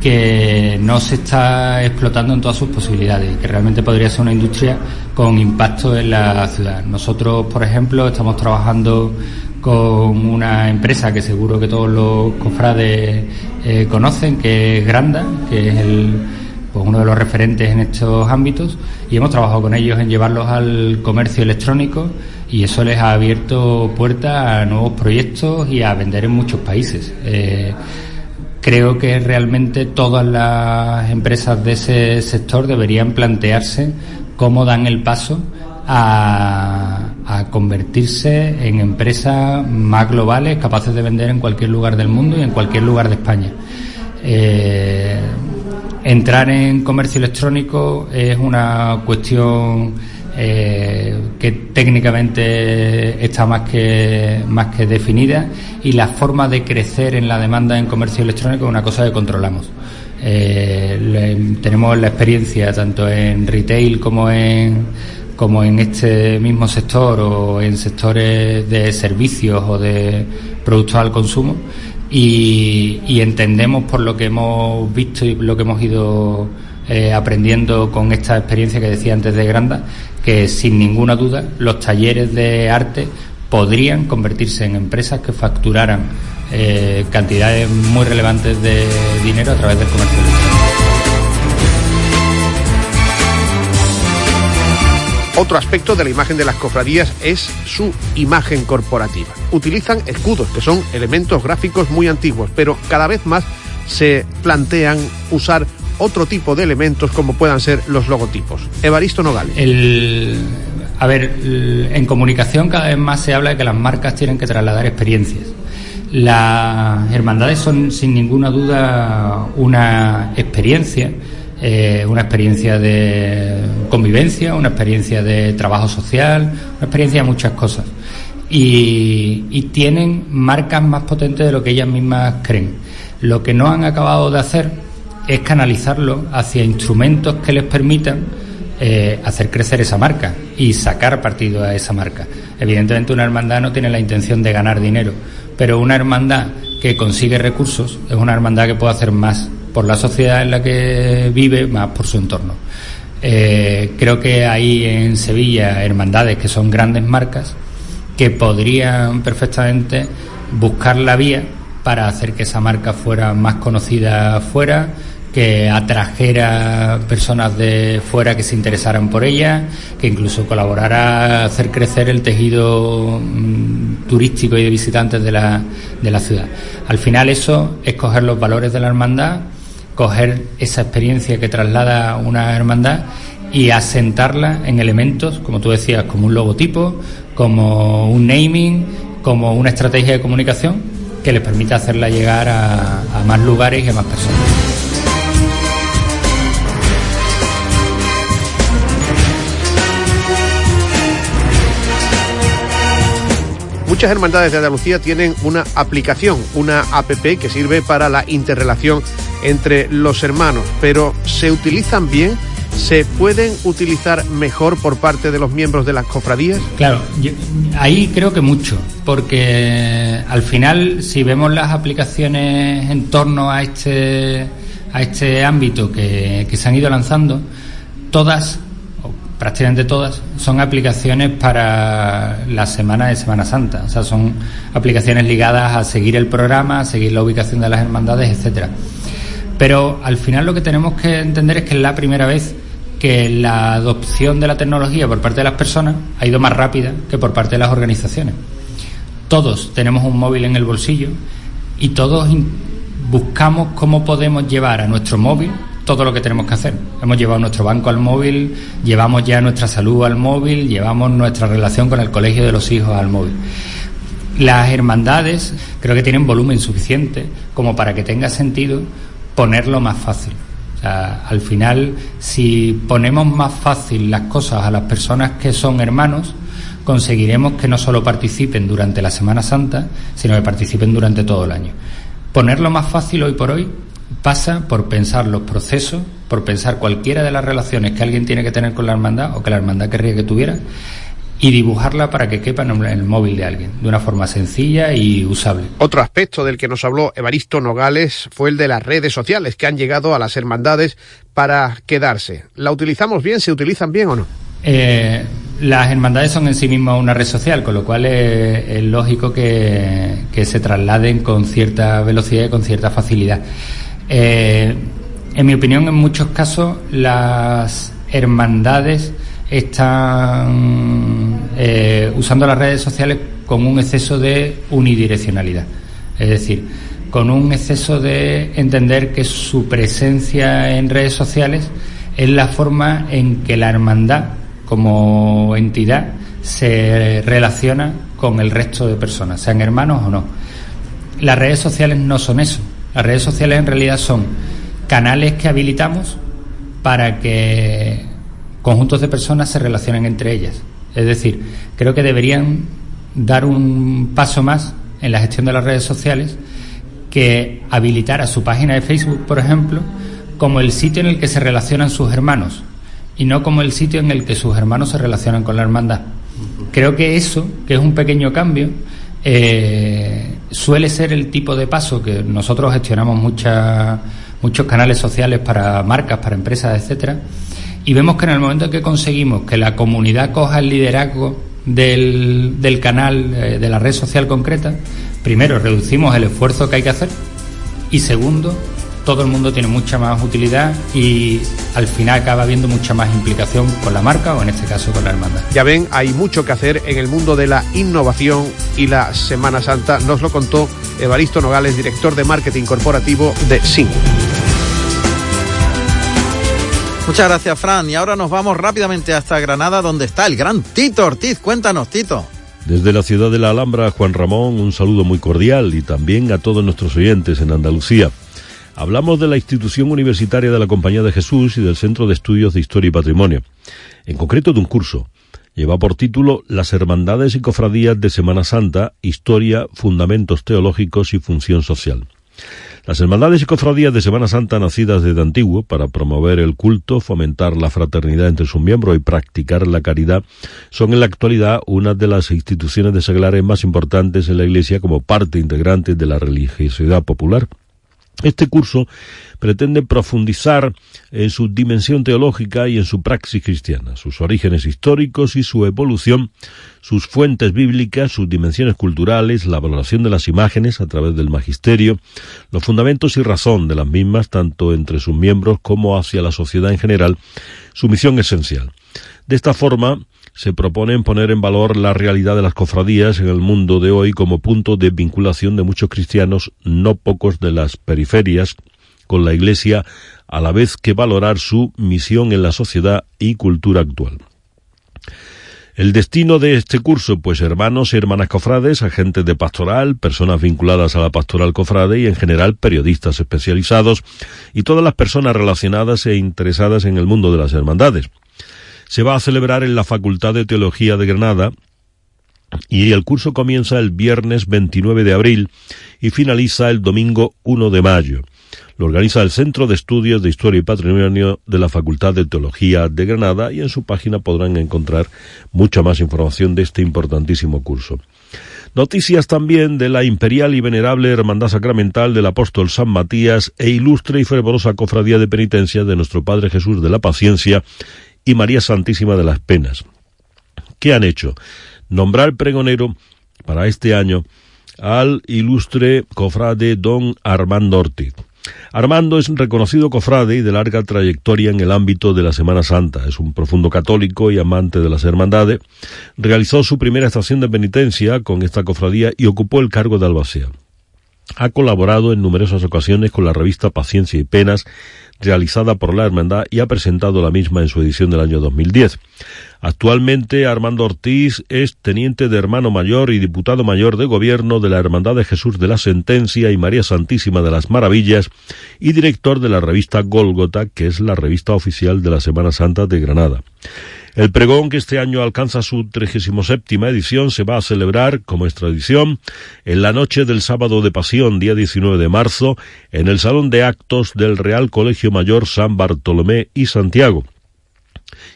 que no se está explotando en todas sus posibilidades y que realmente podría ser una industria con impacto en la ciudad. Nosotros, por ejemplo, estamos trabajando con una empresa que seguro que todos los cofrades eh, conocen, que es Granda, que es el pues uno de los referentes en estos ámbitos y hemos trabajado con ellos en llevarlos al comercio electrónico y eso les ha abierto puertas a nuevos proyectos y a vender en muchos países. Eh, creo que realmente todas las empresas de ese sector deberían plantearse cómo dan el paso a, a, convertirse en empresas más globales capaces de vender en cualquier lugar del mundo y en cualquier lugar de España. Eh, Entrar en comercio electrónico es una cuestión eh, que técnicamente está más que, más que definida y la forma de crecer en la demanda en comercio electrónico es una cosa que controlamos. Eh, tenemos la experiencia tanto en retail como en, como en este mismo sector o en sectores de servicios o de productos al consumo y, entendemos por lo que hemos visto y lo que hemos ido eh, aprendiendo con esta experiencia que decía antes de Granda, que sin ninguna duda los talleres de arte podrían convertirse en empresas que facturaran eh, cantidades muy relevantes de dinero a través del comercio Otro aspecto de la imagen de las cofradías es su imagen corporativa. Utilizan escudos, que son elementos gráficos muy antiguos, pero cada vez más se plantean usar otro tipo de elementos como puedan ser los logotipos. Evaristo Nogales. a ver, en comunicación cada vez más se habla de que las marcas tienen que trasladar experiencias. Las hermandades son sin ninguna duda una experiencia eh, una experiencia de convivencia, una experiencia de trabajo social, una experiencia de muchas cosas. Y, tienen marcas más potentes de lo que ellas mismas creen. Lo que no han acabado de hacer es canalizarlo hacia instrumentos que les permitan eh, hacer crecer esa marca y sacar partido a esa marca. Evidentemente una hermandad no tiene la intención de ganar dinero, pero una hermandad que consigue recursos es una hermandad que puede hacer más por la sociedad en la que vive, más por su entorno. Eh, creo que hay en Sevilla hermandades que son grandes marcas que podrían perfectamente buscar la vía para hacer que esa marca fuera más conocida fuera, que atrajera personas de fuera que se interesaran por ella, que incluso colaborara a hacer crecer el tejido mm, turístico y de visitantes de la, de la ciudad. Al final eso es coger los valores de la hermandad, coger esa experiencia que traslada una hermandad y asentarla en elementos, como tú decías, como un logotipo, como un naming, como una estrategia de comunicación que les permita hacerla llegar a, más lugares y a más personas. Muchas hermandades de Andalucía tienen una aplicación, una APP que sirve para la interrelación entre los hermanos, pero ¿se utilizan bien? ¿Se pueden utilizar mejor por parte de los miembros de las cofradías? Claro, ahí creo que mucho, porque al final si vemos las aplicaciones en torno a este, a este ámbito que, que se han ido lanzando, todas prácticamente todas, son aplicaciones para la semana de Semana Santa. O sea, son aplicaciones ligadas a seguir el programa, a seguir la ubicación de las hermandades, etcétera. Pero al final lo que tenemos que entender es que es la primera vez que la adopción de la tecnología por parte de las personas ha ido más rápida que por parte de las organizaciones. Todos tenemos un móvil en el bolsillo y todos buscamos cómo podemos llevar a nuestro móvil todo lo que tenemos que hacer. Hemos llevado nuestro banco al móvil, llevamos ya nuestra salud al móvil, llevamos nuestra relación con el colegio de los hijos al móvil. Las hermandades creo que tienen volumen suficiente como para que tenga sentido ponerlo más fácil. O sea, al final, si ponemos más fácil las cosas a las personas que son hermanos, conseguiremos que no solo participen durante la Semana Santa, sino que participen durante todo el año. Ponerlo más fácil hoy por hoy pasa por pensar los procesos, por pensar cualquiera de las relaciones que alguien tiene que tener con la hermandad o que la hermandad querría que tuviera y dibujarla para que quepa en el móvil de alguien, de una forma sencilla y usable. Otro aspecto del que nos habló Evaristo Nogales fue el de las redes sociales que han llegado a las hermandades para quedarse. ¿La utilizamos bien? ¿Se utilizan bien o no? Eh, las hermandades son en sí mismas una red social, con lo cual es, lógico que, que se trasladen con cierta velocidad y con cierta facilidad. Eh, en mi opinión, en muchos casos, las hermandades están eh, usando las redes sociales con un exceso de unidireccionalidad. Es decir, con un exceso de entender que su presencia en redes sociales es la forma en que la hermandad como entidad se relaciona con el resto de personas, sean hermanos o no. Las redes sociales no son eso. Las redes sociales en realidad son canales que habilitamos para que conjuntos de personas se relacionen entre ellas. Es decir, creo que deberían dar un paso más en la gestión de las redes sociales que habilitar a su página de Facebook, por ejemplo, como el sitio en el que se relacionan sus hermanos y no como el sitio en el que sus hermanos se relacionan con la hermandad. Creo que eso, que es un pequeño cambio, eh, suele ser el tipo de paso que nosotros gestionamos muchos canales sociales para marcas, para empresas, etcétera, y vemos que en el momento en que conseguimos que la comunidad coja el liderazgo del, del canal, eh, de la red social concreta, primero reducimos el esfuerzo que hay que hacer y segundo todo el mundo tiene mucha más utilidad y al final acaba habiendo mucha más implicación con la marca o en este caso con la hermandad. Ya ven, hay mucho que hacer en el mundo de la innovación y la Semana Santa. Nos lo contó Evaristo Nogales, director de marketing corporativo de SIN. Muchas gracias, Fran. Y ahora nos vamos rápidamente hasta Granada, donde está el gran Tito Ortiz. Cuéntanos, Tito. Desde la ciudad de la Alhambra, Juan Ramón, un saludo muy cordial y también a todos nuestros oyentes en Andalucía. Hablamos de la institución universitaria de la Compañía de Jesús y del Centro de Estudios de Historia y Patrimonio. En concreto de un curso. Lleva por título Las Hermandades y Cofradías de Semana Santa, Historia, Fundamentos Teológicos y Función Social. Las hermandades y cofradías de Semana Santa nacidas desde antiguo para promover el culto, fomentar la fraternidad entre sus miembros y practicar la caridad son en la actualidad una de las instituciones de seglares más importantes en la Iglesia como parte integrante de la religiosidad popular. Este curso pretende profundizar en su dimensión teológica y en su praxis cristiana, sus orígenes históricos y su evolución, sus fuentes bíblicas, sus dimensiones culturales, la valoración de las imágenes a través del magisterio, los fundamentos y razón de las mismas, tanto entre sus miembros como hacia la sociedad en general, su misión esencial. De esta forma, se proponen poner en valor la realidad de las cofradías en el mundo de hoy como punto de vinculación de muchos cristianos, no pocos de las periferias, con la Iglesia, a la vez que valorar su misión en la sociedad y cultura actual. El destino de este curso, pues hermanos y hermanas cofrades, agentes de pastoral, personas vinculadas a la pastoral cofrade y en general periodistas especializados y todas las personas relacionadas e interesadas en el mundo de las hermandades se va a celebrar en la Facultad de Teología de Granada y el curso comienza el viernes 29 de abril y finaliza el domingo 1 de mayo. Lo organiza el Centro de Estudios de Historia y Patrimonio de la Facultad de Teología de Granada y en su página podrán encontrar mucha más información de este importantísimo curso. Noticias también de la imperial y venerable Hermandad Sacramental del Apóstol San Matías e ilustre y fervorosa cofradía de penitencia de nuestro Padre Jesús de la Paciencia y María Santísima de las Penas. ¿Qué han hecho? Nombrar pregonero para este año al ilustre cofrade don Armando Ortiz. Armando es un reconocido cofrade y de larga trayectoria en el ámbito de la Semana Santa. Es un profundo católico y amante de las hermandades. Realizó su primera estación de penitencia con esta cofradía y ocupó el cargo de albacea. Ha colaborado en numerosas ocasiones con la revista Paciencia y Penas, realizada por la Hermandad y ha presentado la misma en su edición del año 2010. Actualmente Armando Ortiz es teniente de hermano mayor y diputado mayor de gobierno de la Hermandad de Jesús de la Sentencia y María Santísima de las Maravillas y director de la revista Gólgota, que es la revista oficial de la Semana Santa de Granada. El pregón, que este año alcanza su 37 edición, se va a celebrar, como es tradición, en la noche del sábado de Pasión, día 19 de marzo, en el Salón de Actos del Real Colegio Mayor San Bartolomé y Santiago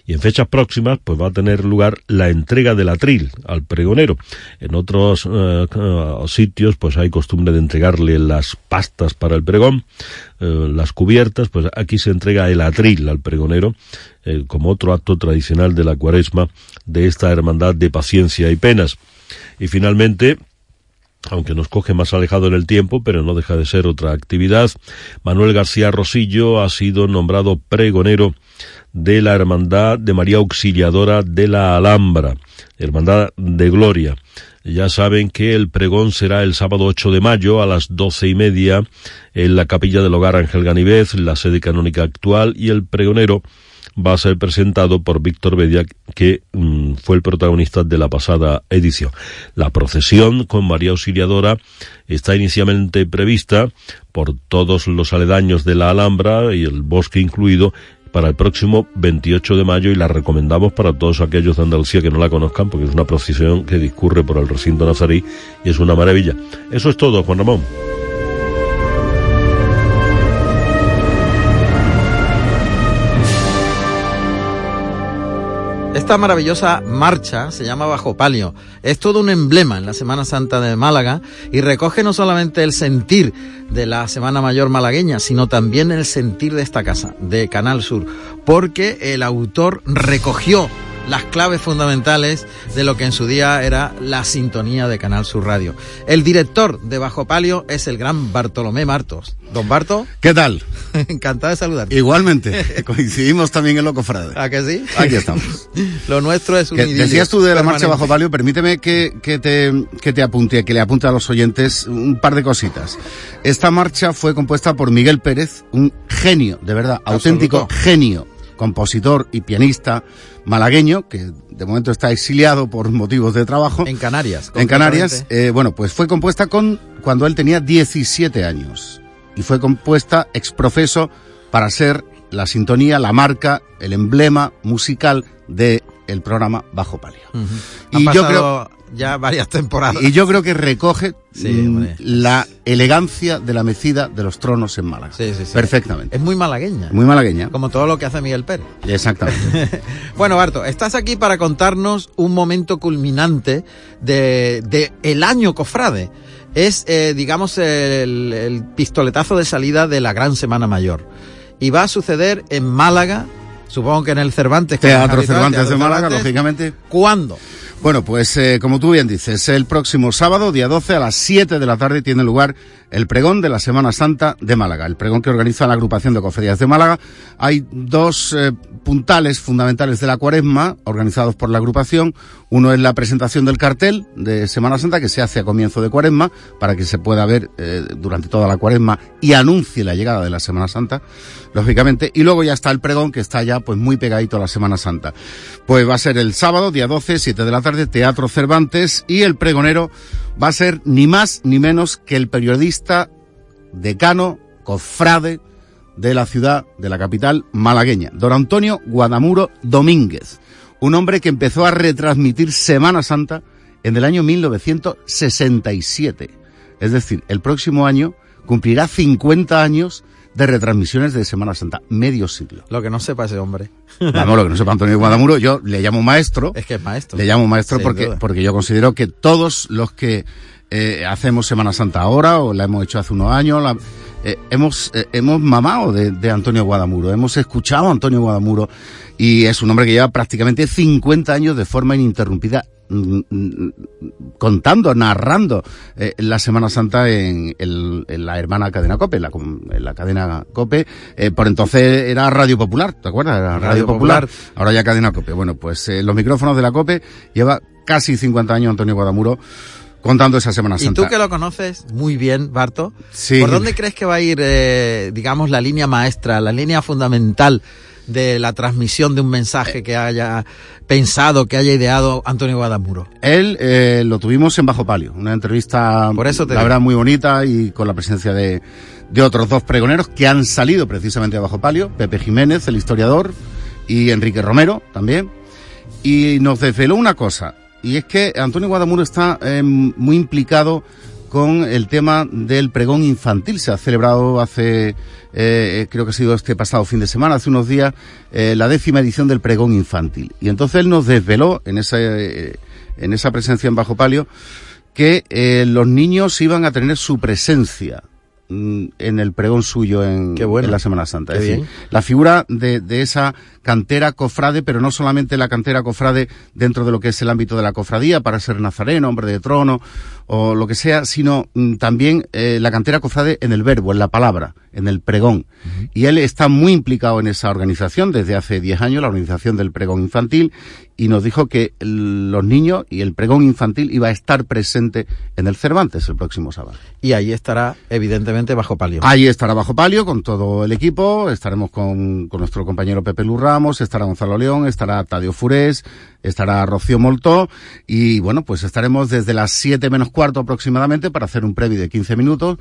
y en fechas próximas pues va a tener lugar la entrega del atril al pregonero. En otros eh, eh, sitios pues hay costumbre de entregarle las pastas para el pregón, eh, las cubiertas, pues aquí se entrega el atril al pregonero como otro acto tradicional de la cuaresma de esta hermandad de paciencia y penas. Y finalmente, aunque nos coge más alejado en el tiempo, pero no deja de ser otra actividad. Manuel García Rosillo ha sido nombrado pregonero de la Hermandad de María Auxiliadora de la Alhambra, Hermandad de Gloria. Ya saben que el pregón será el sábado 8 de mayo a las doce y media en la capilla del hogar Ángel Ganivez, la sede canónica actual, y el pregonero va a ser presentado por Víctor Bedia, que mm, fue el protagonista de la pasada edición. La procesión con María Auxiliadora está inicialmente prevista por todos los aledaños de la Alhambra y el bosque incluido para el próximo 28 de mayo y la recomendamos para todos aquellos de Andalucía que no la conozcan porque es una procesión que discurre por el recinto nazarí y es una maravilla. Eso es todo, Juan Ramón. Esta maravillosa marcha se llama Bajo Palio. Es todo un emblema en la Semana Santa de Málaga y recoge no solamente el sentir de la Semana Mayor malagueña, sino también el sentir de esta casa, de Canal Sur, porque el autor recogió las claves fundamentales de lo que en su día era la sintonía de Canal Sur Radio. El director de Bajo Palio es el gran Bartolomé Martos. Don Barto. ¿Qué tal? Encantado de saludarte. Igualmente. Coincidimos también en lo cofrade. ¿A que sí? Aquí estamos. lo nuestro es un Decías tú de la marcha Bajo Palio, permíteme que, que, te, que te apunte, que le apunte a los oyentes un par de cositas. Esta marcha fue compuesta por Miguel Pérez, un genio, de verdad, auténtico genio compositor y pianista malagueño, que de momento está exiliado por motivos de trabajo. En Canarias. En Canarias. Eh, bueno, pues fue compuesta con cuando él tenía 17 años. Y fue compuesta exprofeso para ser la sintonía, la marca, el emblema musical de el programa Bajo Palio. Y yo creo ya varias temporadas. Y yo creo que recoge mm, la elegancia de la mecida de los tronos en Málaga. Sí, sí, sí. Perfectamente. Es muy malagueña. Muy malagueña. Como todo lo que hace Miguel Pérez. Exactamente. bueno, Barto, estás aquí para contarnos un momento culminante de, de el año cofrade. es, eh, digamos, el, el pistoletazo de salida de la Gran Semana Mayor. Y va a suceder en Málaga, supongo que en el Cervantes. que Teatro habitual, Cervantes Teatro de Málaga, lógicamente. ¿Cuándo? Bueno, pues eh, como tú bien dices, el próximo sábado, día 12, a las 7 de la tarde, tiene lugar el pregón de la Semana Santa de Málaga, el pregón que organiza la agrupación de cofradías de Málaga. Hay dos eh, puntales fundamentales de la cuaresma organizados por la agrupación. Uno es la presentación del cartel de Semana Santa que se hace a comienzo de cuaresma para que se pueda ver eh, durante toda la cuaresma y anuncie la llegada de la Semana Santa, lógicamente. Y luego ya está el pregón que está ya pues muy pegadito a la Semana Santa. Pues va a ser el sábado, día 12, 7 de la tarde, Teatro Cervantes y el pregonero va a ser ni más ni menos que el periodista decano, cofrade de la ciudad, de la capital malagueña, don Antonio Guadamuro Domínguez, un hombre que empezó a retransmitir Semana Santa en el año 1967. Es decir, el próximo año cumplirá 50 años de retransmisiones de Semana Santa, medio siglo. Lo que no sepa ese hombre. Vamos, lo que no sepa Antonio Guadamuro, yo le llamo maestro. Es que es maestro. Le llamo maestro porque, duda. porque yo considero que todos los que eh, hacemos Semana Santa ahora, o la hemos hecho hace unos años, la- eh, hemos, eh, hemos mamado de, de Antonio Guadamuro, hemos escuchado a Antonio Guadamuro, y es un hombre que lleva prácticamente 50 años de forma ininterrumpida contando, narrando eh, la Semana Santa en, el- en la hermana cadena COPE, la, en la cadena COPE, eh, por entonces era Radio Popular, ¿te acuerdas? Era Radio, Radio Popular. Popular. ahora ya cadena COPE. Bueno, pues eh, los micrófonos de la COPE lleva casi 50 años Antonio Guadamuro contando esa Semana Y Santa. tú que lo conoces muy bien, Barto, Sí. ¿por dónde crees que va a ir, digamos, la línea maestra, la línea fundamental de la transmisión de un mensaje que haya pensado, que haya ideado Antonio Guadamuro? Él eh, lo tuvimos en Bajo Palio, una entrevista, Por eso te la verdad, muy bonita y con la presencia de, de otros dos pregoneros que han salido precisamente a Bajo Palio, Pepe Jiménez, el historiador, y Enrique Romero también. Y nos desveló una cosa, y es que Antonio Guadamuro está eh, muy implicado con el tema del pregón infantil. Se ha celebrado hace, eh, creo que ha sido este pasado fin de semana, hace unos días, eh, la décima edición del pregón infantil. Y entonces él nos desveló en esa, eh, en esa presencia en Bajo Palio que los niños iban a tener su presencia mm, en el pregón suyo en, bueno. en la Semana Santa. Es decir, la figura de, de esa cantera cofrade, pero no solamente la cantera cofrade dentro de lo que es el ámbito de la cofradía, para ser nazareno, hombre de trono o lo que sea, sino mm, también eh, la cantera cofrade en el verbo, en la palabra, en el pregón. Y él está muy implicado en esa organización desde hace 10 años, la organización del pregón infantil, y nos dijo que los niños y el pregón infantil iba a estar presente en el Cervantes el próximo sábado. Y ahí estará, evidentemente, bajo palio. Ahí estará Bajo Palio con todo el equipo, estaremos con, con nuestro compañero Pepe Luz Ramos, estará Gonzalo León, estará Tadio Furés, estará Rocío Moltó y bueno, pues estaremos desde las 7 menos cuarto aproximadamente para hacer un previo de 15 minutos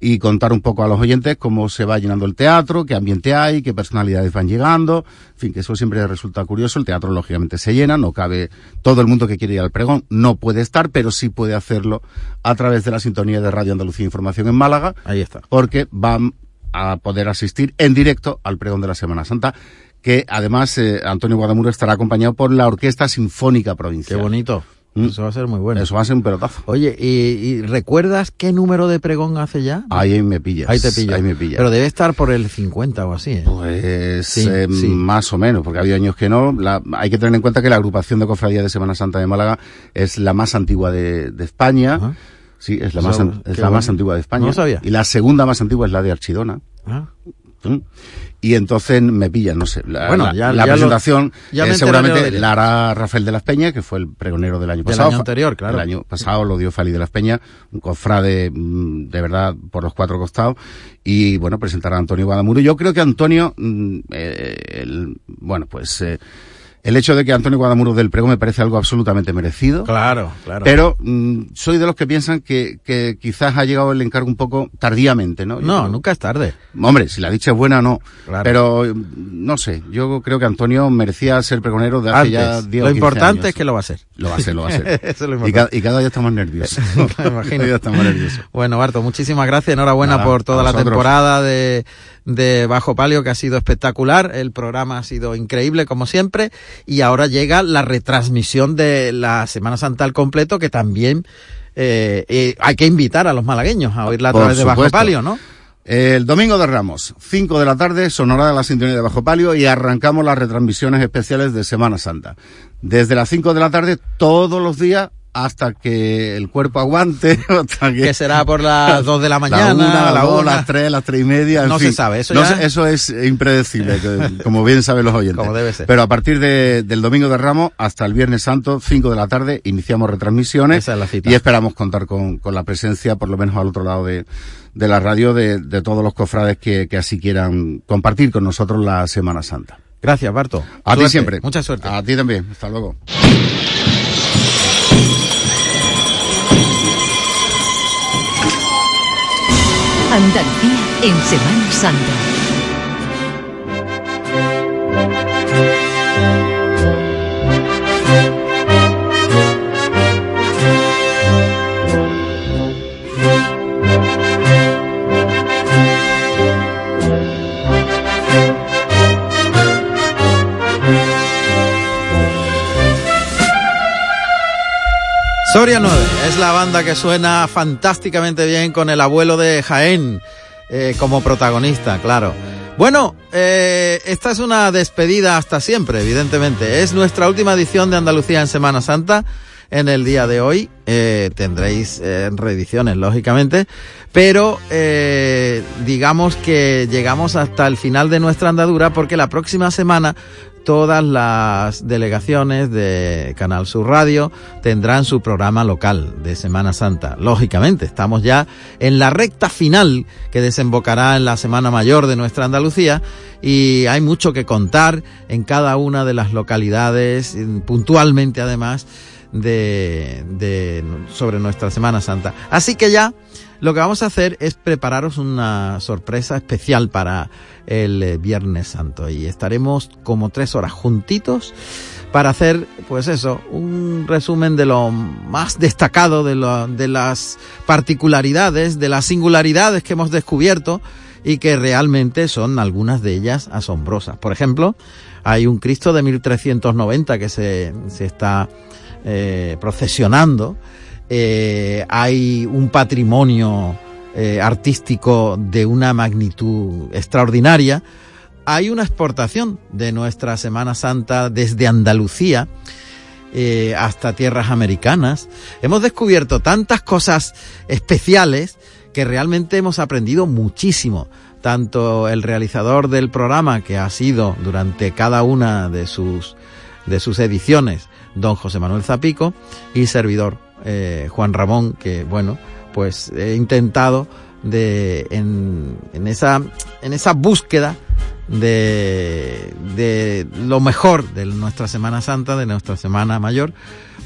y contar un poco a los oyentes cómo se va llenando el teatro, qué ambiente hay, qué personalidades van llegando, en fin, que eso siempre resulta curioso. El teatro lógicamente se llena, no cabe todo el mundo que quiere ir al pregón, no puede estar, pero sí puede hacerlo a través de la sintonía de Radio Andalucía Información en Málaga, Ahí está. porque van a poder asistir en directo al pregón de la Semana Santa, que además eh, Antonio Guadamuro estará acompañado por la Orquesta Sinfónica Qué Provincial. bonito. Mm. Eso va a ser muy bueno. Eso va a ser un pelotazo. Oye, ¿y, y recuerdas qué número de pregón hace ya? Ahí me pillas. Ahí te pillo. Ahí me pillas. Pero debe estar por el 50 o así, ¿eh? Pues Sí, eh, sí. más o menos, porque ha habido años que no. La- hay que tener en cuenta que la agrupación de cofradías de Semana Santa de Málaga es la más antigua de, de España. Ajá. Sí, es la, más, qué es la más antigua de España. No sabía. Y la segunda más antigua es la de Archidona. Ah. ¿Mm? Y entonces me pillan, no sé. La, Bueno, la- ya- la ya lo- presentación ya me eh, lo seguramente la hará Rafael de las Peñas, que fue el pregonero del año Del pasado. año anterior, claro. El año pasado lo dio Fali de las Peñas, un cofrade mm, de verdad por los cuatro costados. Y bueno, presentará a Antonio Guadamuro. Yo creo que Antonio, mm, eh, el- bueno, pues eh, el hecho de que Antonio Guadamuro del pregón me parece algo absolutamente merecido. Claro, claro. Pero mm, soy de los que piensan que, que quizás ha llegado el encargo un poco tardíamente, ¿no? Yo no, creo- nunca es tarde. Hombre, si la dicha es buena, no. Claro. Pero, no sé, yo creo que Antonio merecía ser pregonero de hace ya Antes. 10 o Lo 15 importante años. es que lo va a hacer. Lo va a hacer, lo va a hacer. Eso es lo y, importante. cada, y cada día estamos nerviosos. Me cada imagino. día estamos nerviosos. Bueno, Barto, muchísimas gracias. Enhorabuena Nada, por toda la temporada de, de Bajo Palio, que ha sido espectacular. El programa ha sido increíble, como siempre. Y ahora llega la retransmisión de la Semana Santa al completo, que también eh, hay que invitar a los malagueños a oírla a través de Bajo Palio, ¿no? El domingo de Ramos, 5 de la tarde, sonará la sintonía de Bajo Palio y arrancamos las retransmisiones especiales de Semana Santa. Desde las 5 de la tarde, todos los días, hasta que el cuerpo aguante. Hasta que, será por las 2 de la mañana. La una, la 2, las 3, las 3 y media. no se sabe, eso, ya... eso es impredecible, como bien saben los oyentes. Como debe ser. Pero a partir de, del domingo de Ramos hasta el Viernes Santo, 5 de la tarde, iniciamos retransmisiones. Esa es la cita. Y esperamos contar con, con la presencia, por lo menos al otro lado de, de la radio de, de todos los cofrades que, que, así quieran compartir con nosotros la Semana Santa. Gracias, Barto. A ti siempre. Mucha suerte. A ti también. Hasta luego. Andalucía en Semana Santa. Soria 9 es la banda que suena fantásticamente bien con el abuelo de Jaén eh, como protagonista, claro. Bueno, eh, esta es una despedida hasta siempre, evidentemente. Es nuestra última edición de Andalucía en Semana Santa. En el día de hoy eh, tendréis reediciones, lógicamente, pero digamos que llegamos hasta el final de nuestra andadura porque la próxima semana todas las delegaciones de Canal Sur Radio tendrán su programa local de Semana Santa. Lógicamente, estamos ya en la recta final que desembocará en la Semana Mayor de nuestra Andalucía y hay mucho que contar en cada una de las localidades, puntualmente además, de, de, sobre nuestra Semana Santa. Así que ya lo que vamos a hacer es prepararos una sorpresa especial para el eh, Viernes Santo y estaremos como tres horas juntitos para hacer, pues eso, un resumen de lo más destacado, de, lo, de las particularidades, de las singularidades que hemos descubierto y que realmente son algunas de ellas asombrosas. Por ejemplo, hay un Cristo de 1390 que se, se está eh, procesionando, eh, hay un patrimonio eh, artístico de una magnitud extraordinaria, hay una exportación de nuestra Semana Santa desde Andalucía hasta tierras americanas. Hemos descubierto tantas cosas especiales que realmente hemos aprendido muchísimo. Tanto el realizador del programa, que ha sido durante cada una de sus, de sus ediciones, don José Manuel Zapico, y servidor eh, Juan Ramón, que bueno, pues he intentado de en, en esa en esa búsqueda de, de lo mejor de nuestra Semana Santa, de nuestra Semana Mayor,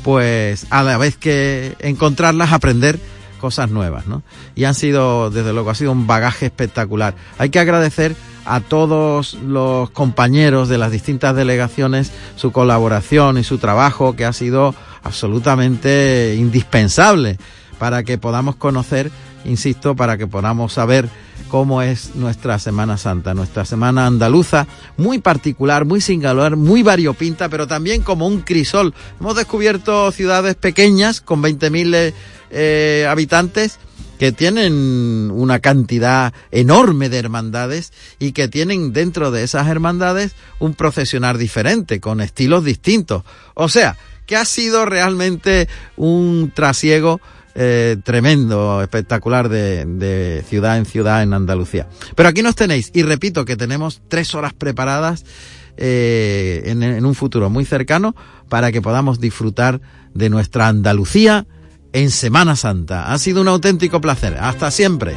pues a la vez que encontrarlas, aprender cosas nuevas, ¿no? Y han sido, desde luego, ha sido un bagaje espectacular. Hay que agradecer a todos los compañeros de las distintas delegaciones su colaboración y su trabajo que ha sido absolutamente indispensable para que podamos conocer, insisto, para que podamos saber cómo es nuestra Semana Santa, nuestra Semana Andaluza, muy particular, muy singular, muy variopinta, pero también como un crisol. Hemos descubierto ciudades pequeñas con 20.000 eh, habitantes que tienen una cantidad enorme de hermandades y que tienen dentro de esas hermandades un procesionar diferente, con estilos distintos. O sea, que ha sido realmente un trasiego eh, tremendo, espectacular de, ciudad en ciudad en Andalucía. Pero aquí nos tenéis y repito que tenemos tres horas preparadas eh, en, en un futuro muy cercano para que podamos disfrutar de nuestra Andalucía en Semana Santa. Ha sido un auténtico placer. Hasta siempre.